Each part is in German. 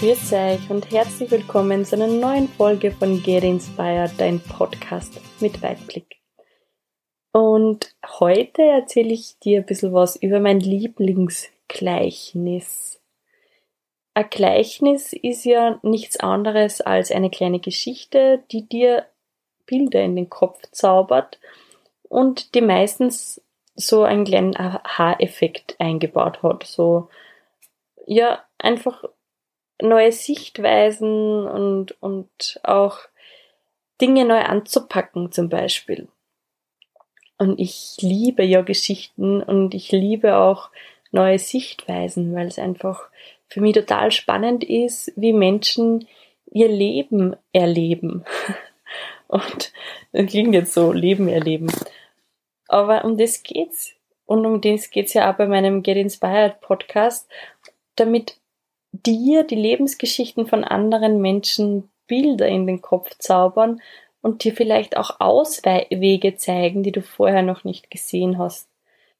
Grüß euch und herzlich willkommen zu einer neuen Folge von Get Inspired, dein Podcast mit Weitblick. Und heute erzähle ich dir ein bisschen was über mein Lieblingsgleichnis. Ein Gleichnis ist ja nichts anderes als eine kleine Geschichte, die dir Bilder in den Kopf zaubert und die meistens so einen kleinen Aha-Effekt eingebaut hat. So, ja, einfach neue Sichtweisen und, und auch Dinge neu anzupacken zum Beispiel. Und ich liebe ja Geschichten und ich liebe auch neue Sichtweisen, weil es einfach für mich total spannend ist, wie Menschen ihr Leben erleben. Und das klingt jetzt so, Leben erleben. Aber um das geht's. Und um das geht's ja auch bei meinem Get Inspired Podcast, damit dir die Lebensgeschichten von anderen Menschen Bilder in den Kopf zaubern und dir vielleicht auch Auswege zeigen, die du vorher noch nicht gesehen hast.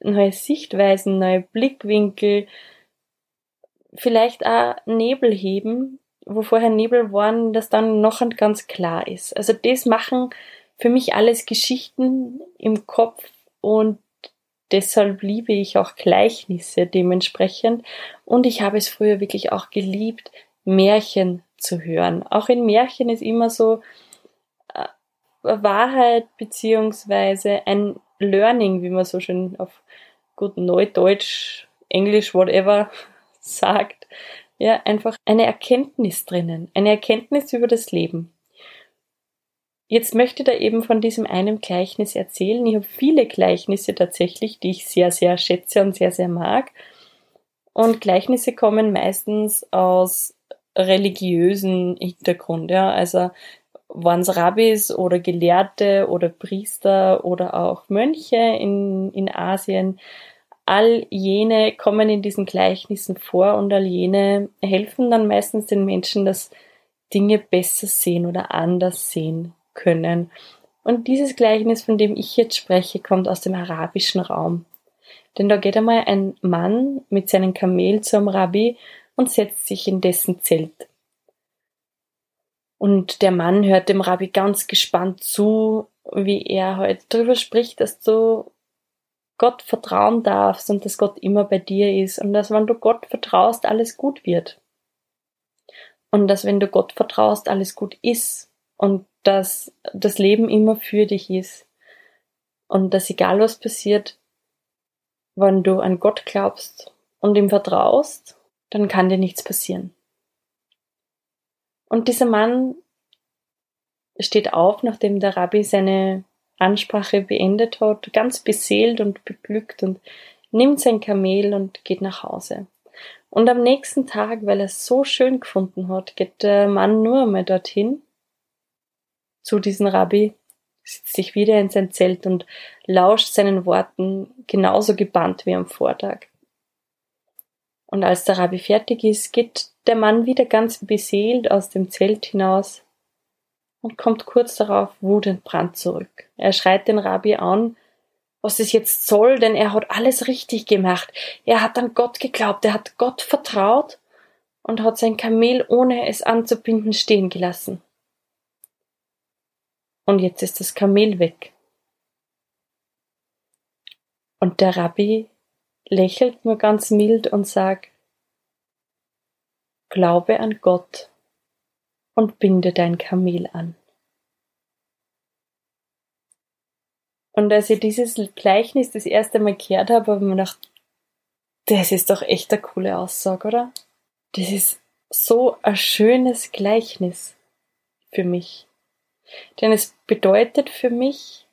Neue Sichtweisen, neue Blickwinkel, vielleicht auch Nebel heben, wo vorher Nebel waren, das dann noch ganz klar ist. Also das machen für mich alles Geschichten im Kopf und deshalb liebe ich auch Gleichnisse dementsprechend und ich habe es früher wirklich auch geliebt, Märchen zu hören. Auch in Märchen ist immer so, Wahrheit beziehungsweise ein Learning, wie man so schön auf gut Neudeutsch, Englisch, whatever sagt. Ja, einfach eine Erkenntnis drinnen, eine Erkenntnis über das Leben. Jetzt möchte ich da eben von diesem einen Gleichnis erzählen. Ich habe viele Gleichnisse tatsächlich, die ich sehr, sehr schätze und sehr, sehr mag. Und Gleichnisse kommen meistens aus religiösen Hintergrund, ja. Also waren es Rabbis oder Gelehrte oder Priester oder auch Mönche in, in Asien. All jene kommen in diesen Gleichnissen vor und all jene helfen dann meistens den Menschen, dass Dinge besser sehen oder anders sehen können. Und dieses Gleichnis, von dem ich jetzt spreche, kommt aus dem arabischen Raum. Denn da geht einmal ein Mann mit seinem Kamel zum Rabbi und setzt sich in dessen Zelt. Und der Mann hört dem Rabbi ganz gespannt zu, wie er heute halt darüber spricht, dass du Gott vertrauen darfst und dass Gott immer bei dir ist und dass wenn du Gott vertraust, alles gut wird. Und dass wenn du Gott vertraust, alles gut ist und dass das Leben immer für dich ist und dass egal was passiert, wenn du an Gott glaubst und ihm vertraust, dann kann dir nichts passieren. Und dieser Mann steht auf, nachdem der Rabbi seine Ansprache beendet hat, ganz beseelt und beglückt und nimmt sein Kamel und geht nach Hause. Und am nächsten Tag, weil er es so schön gefunden hat, geht der Mann nur einmal dorthin zu diesem Rabbi, sitzt sich wieder in sein Zelt und lauscht seinen Worten genauso gebannt wie am Vortag. Und als der Rabbi fertig ist, geht der Mann wieder ganz beseelt aus dem Zelt hinaus und kommt kurz darauf wutentbrannt zurück. Er schreit den Rabbi an, was es jetzt soll, denn er hat alles richtig gemacht. Er hat an Gott geglaubt, er hat Gott vertraut und hat sein Kamel ohne es anzubinden stehen gelassen. Und jetzt ist das Kamel weg. Und der Rabbi lächelt nur ganz mild und sagt, Glaube an Gott und binde dein Kamel an. Und als ich dieses Gleichnis das erste Mal gehört habe, habe ich mir gedacht, das ist doch echt eine coole Aussage, oder? Das ist so ein schönes Gleichnis für mich. Denn es bedeutet für mich,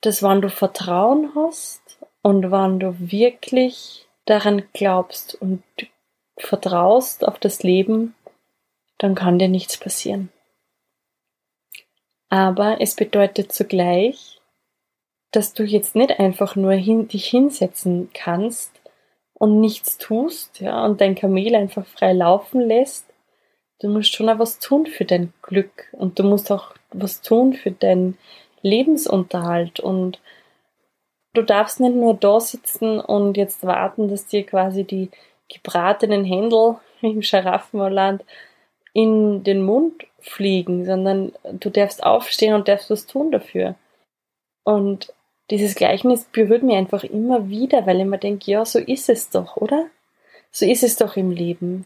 dass wenn du Vertrauen hast und wenn du wirklich daran glaubst und vertraust auf das Leben, dann kann dir nichts passieren. Aber es bedeutet zugleich, dass du jetzt nicht einfach nur hin, dich hinsetzen kannst und nichts tust, ja, und dein Kamel einfach frei laufen lässt. Du musst schon auch was tun für dein Glück und du musst auch was tun für deinen Lebensunterhalt und du darfst nicht nur da sitzen und jetzt warten, dass dir quasi die gebratenen Händel im Scharaffenland in den Mund fliegen, sondern du darfst aufstehen und darfst was tun dafür. Und dieses Gleichnis berührt mich einfach immer wieder, weil ich mir denke, ja, so ist es doch, oder? So ist es doch im Leben.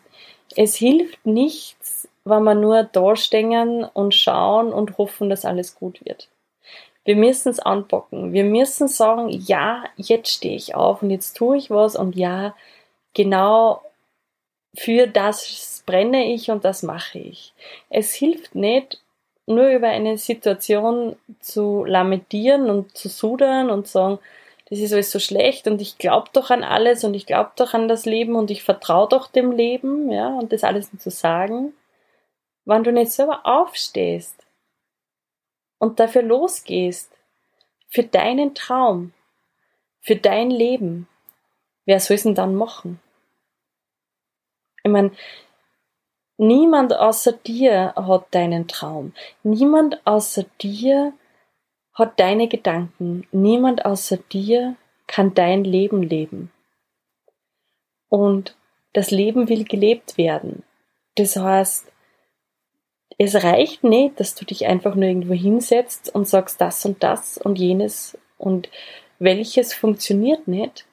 Es hilft nichts, wenn wir nur da stehen und schauen und hoffen, dass alles gut wird. Wir müssen es anpacken. Wir müssen sagen, ja, jetzt stehe ich auf und jetzt tue ich was und ja, genau für das brenne ich und das mache ich. Es hilft nicht, nur über eine Situation zu lamentieren und zu sudern und sagen, das ist alles so schlecht und ich glaube doch an alles und ich glaube doch an das Leben und ich vertraue doch dem Leben, ja, und das alles zu sagen, wenn du nicht selber aufstehst und dafür losgehst, für deinen Traum, für dein Leben, wer soll es denn dann machen? Ich meine, niemand außer dir hat deinen Traum. Niemand außer dir hat deine Gedanken. Niemand außer dir kann dein Leben leben. Und das Leben will gelebt werden. Das heißt, es reicht nicht, dass du dich einfach nur irgendwo hinsetzt und sagst das und das und jenes und welches funktioniert nicht.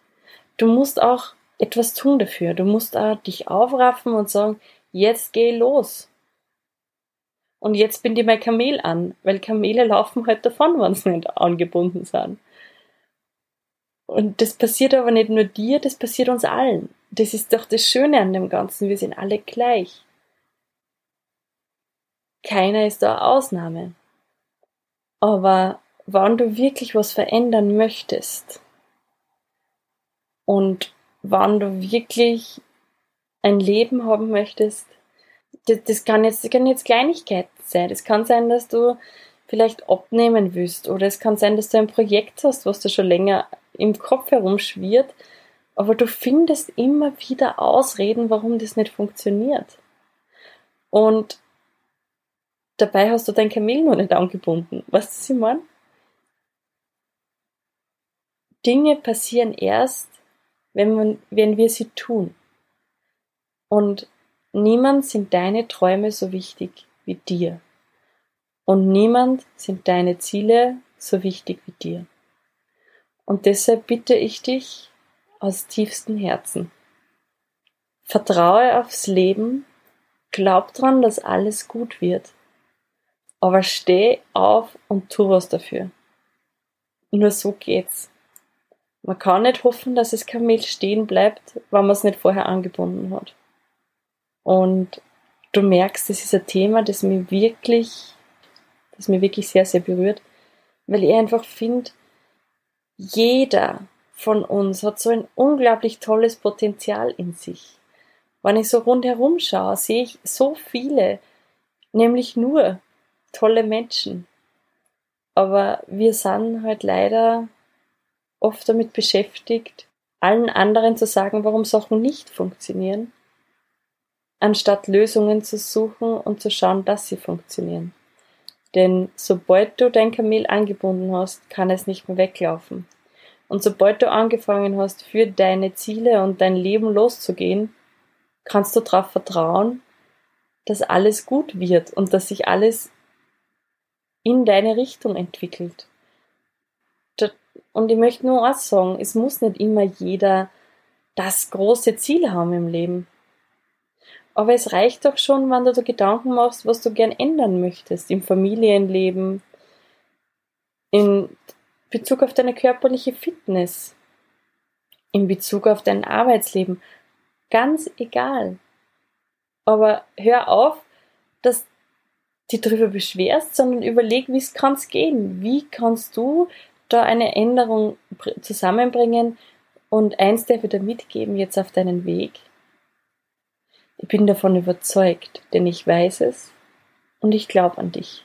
Du musst auch etwas tun dafür. Du musst auch dich aufraffen und sagen, jetzt geh los. Und jetzt bin ich mein Kamel an, weil Kamele laufen halt davon, wenn sie nicht angebunden sind. Und das passiert aber nicht nur dir, das passiert uns allen. Das ist doch das Schöne an dem Ganzen, wir sind alle gleich. Keiner ist da Ausnahme. Aber wann du wirklich was verändern möchtest und wann du wirklich ein Leben haben möchtest, das, das, kann jetzt, das kann jetzt Kleinigkeiten sein. Es kann sein, dass du vielleicht abnehmen willst oder es kann sein, dass du ein Projekt hast, was dir schon länger im Kopf herumschwirrt, aber du findest immer wieder Ausreden, warum das nicht funktioniert. Und dabei hast du dein Kamel noch nicht angebunden. Weißt du, was ich meine? Dinge passieren erst, wenn, man, wenn wir sie tun. Und niemand sind deine Träume so wichtig wie dir. Und niemand sind deine Ziele so wichtig wie dir. Und deshalb bitte ich dich aus tiefstem Herzen. Vertraue aufs Leben, glaub dran, dass alles gut wird. Aber steh auf und tu was dafür. Nur so geht's. Man kann nicht hoffen, dass das Kamel stehen bleibt, wenn man es nicht vorher angebunden hat. Und du merkst, das ist ein Thema, das mich wirklich, das mich wirklich sehr, sehr berührt, weil ich einfach finde, jeder von uns hat so ein unglaublich tolles Potenzial in sich. Wenn ich so rundherum schaue, sehe ich so viele, nämlich nur tolle Menschen. Aber wir sind halt leider oft damit beschäftigt, allen anderen zu sagen, warum Sachen nicht funktionieren anstatt Lösungen zu suchen und zu schauen, dass sie funktionieren. Denn sobald du dein Kamel angebunden hast, kann es nicht mehr weglaufen. Und sobald du angefangen hast, für deine Ziele und dein Leben loszugehen, kannst du darauf vertrauen, dass alles gut wird und dass sich alles in deine Richtung entwickelt. Und ich möchte nur eins sagen, es muss nicht immer jeder das große Ziel haben im Leben. Aber es reicht doch schon, wenn du dir Gedanken machst, was du gern ändern möchtest im Familienleben, in Bezug auf deine körperliche Fitness, in Bezug auf dein Arbeitsleben. Ganz egal. Aber hör auf, dass du darüber beschwerst, sondern überleg, wie es kann's gehen. Wie kannst du da eine Änderung zusammenbringen und eins darf ich dir mitgeben jetzt auf deinen Weg. Ich bin davon überzeugt, denn ich weiß es und ich glaube an dich,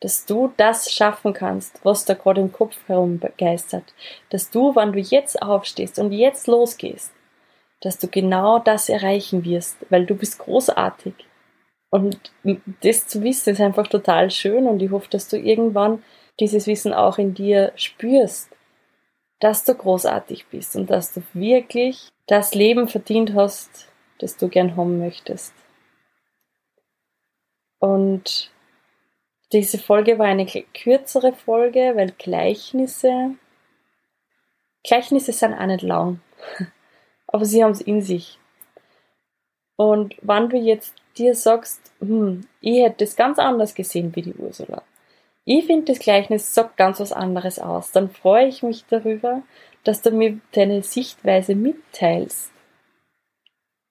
dass du das schaffen kannst, was da gerade im Kopf herumgeistert, dass du, wenn du jetzt aufstehst und jetzt losgehst, dass du genau das erreichen wirst, weil du bist großartig. Und das zu wissen ist einfach total schön und ich hoffe, dass du irgendwann dieses Wissen auch in dir spürst, dass du großartig bist und dass du wirklich das Leben verdient hast, das du gern haben möchtest. Und diese Folge war eine kürzere Folge, weil Gleichnisse, Gleichnisse sind auch nicht lang, aber sie haben es in sich. Und wenn du jetzt dir sagst, hm, ich hätte das ganz anders gesehen wie die Ursula. Ich finde, das Gleichnis sagt ganz was anderes aus. Dann freue ich mich darüber, dass du mir deine Sichtweise mitteilst.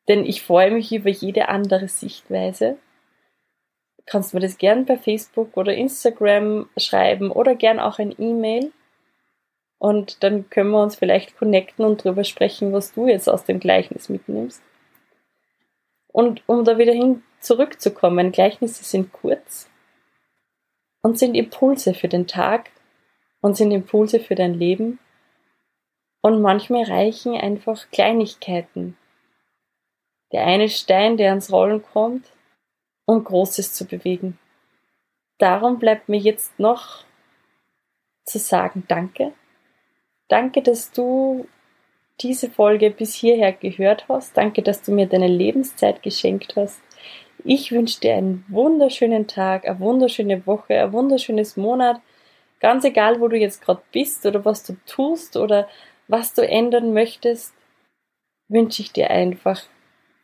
Denn ich freue mich über jede andere Sichtweise. Kannst mir das gern bei Facebook oder Instagram schreiben oder gern auch ein E-Mail. Und dann können wir uns vielleicht connecten und drüber sprechen, was du jetzt aus dem Gleichnis mitnimmst. Und um da wieder hin zurückzukommen, Gleichnisse sind kurz und sind Impulse für den Tag und sind Impulse für dein Leben. Und manchmal reichen einfach Kleinigkeiten. Der eine Stein, der ans Rollen kommt, um Großes zu bewegen. Darum bleibt mir jetzt noch zu sagen Danke. Danke, dass du diese Folge bis hierher gehört hast. Danke, dass du mir deine Lebenszeit geschenkt hast. Ich wünsche dir einen wunderschönen Tag, eine wunderschöne Woche, ein wunderschönes Monat. Ganz egal, wo du jetzt gerade bist oder was du tust oder was du ändern möchtest, wünsche ich dir einfach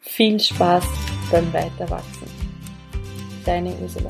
viel Spaß beim Weiterwachsen. Deine Ursula.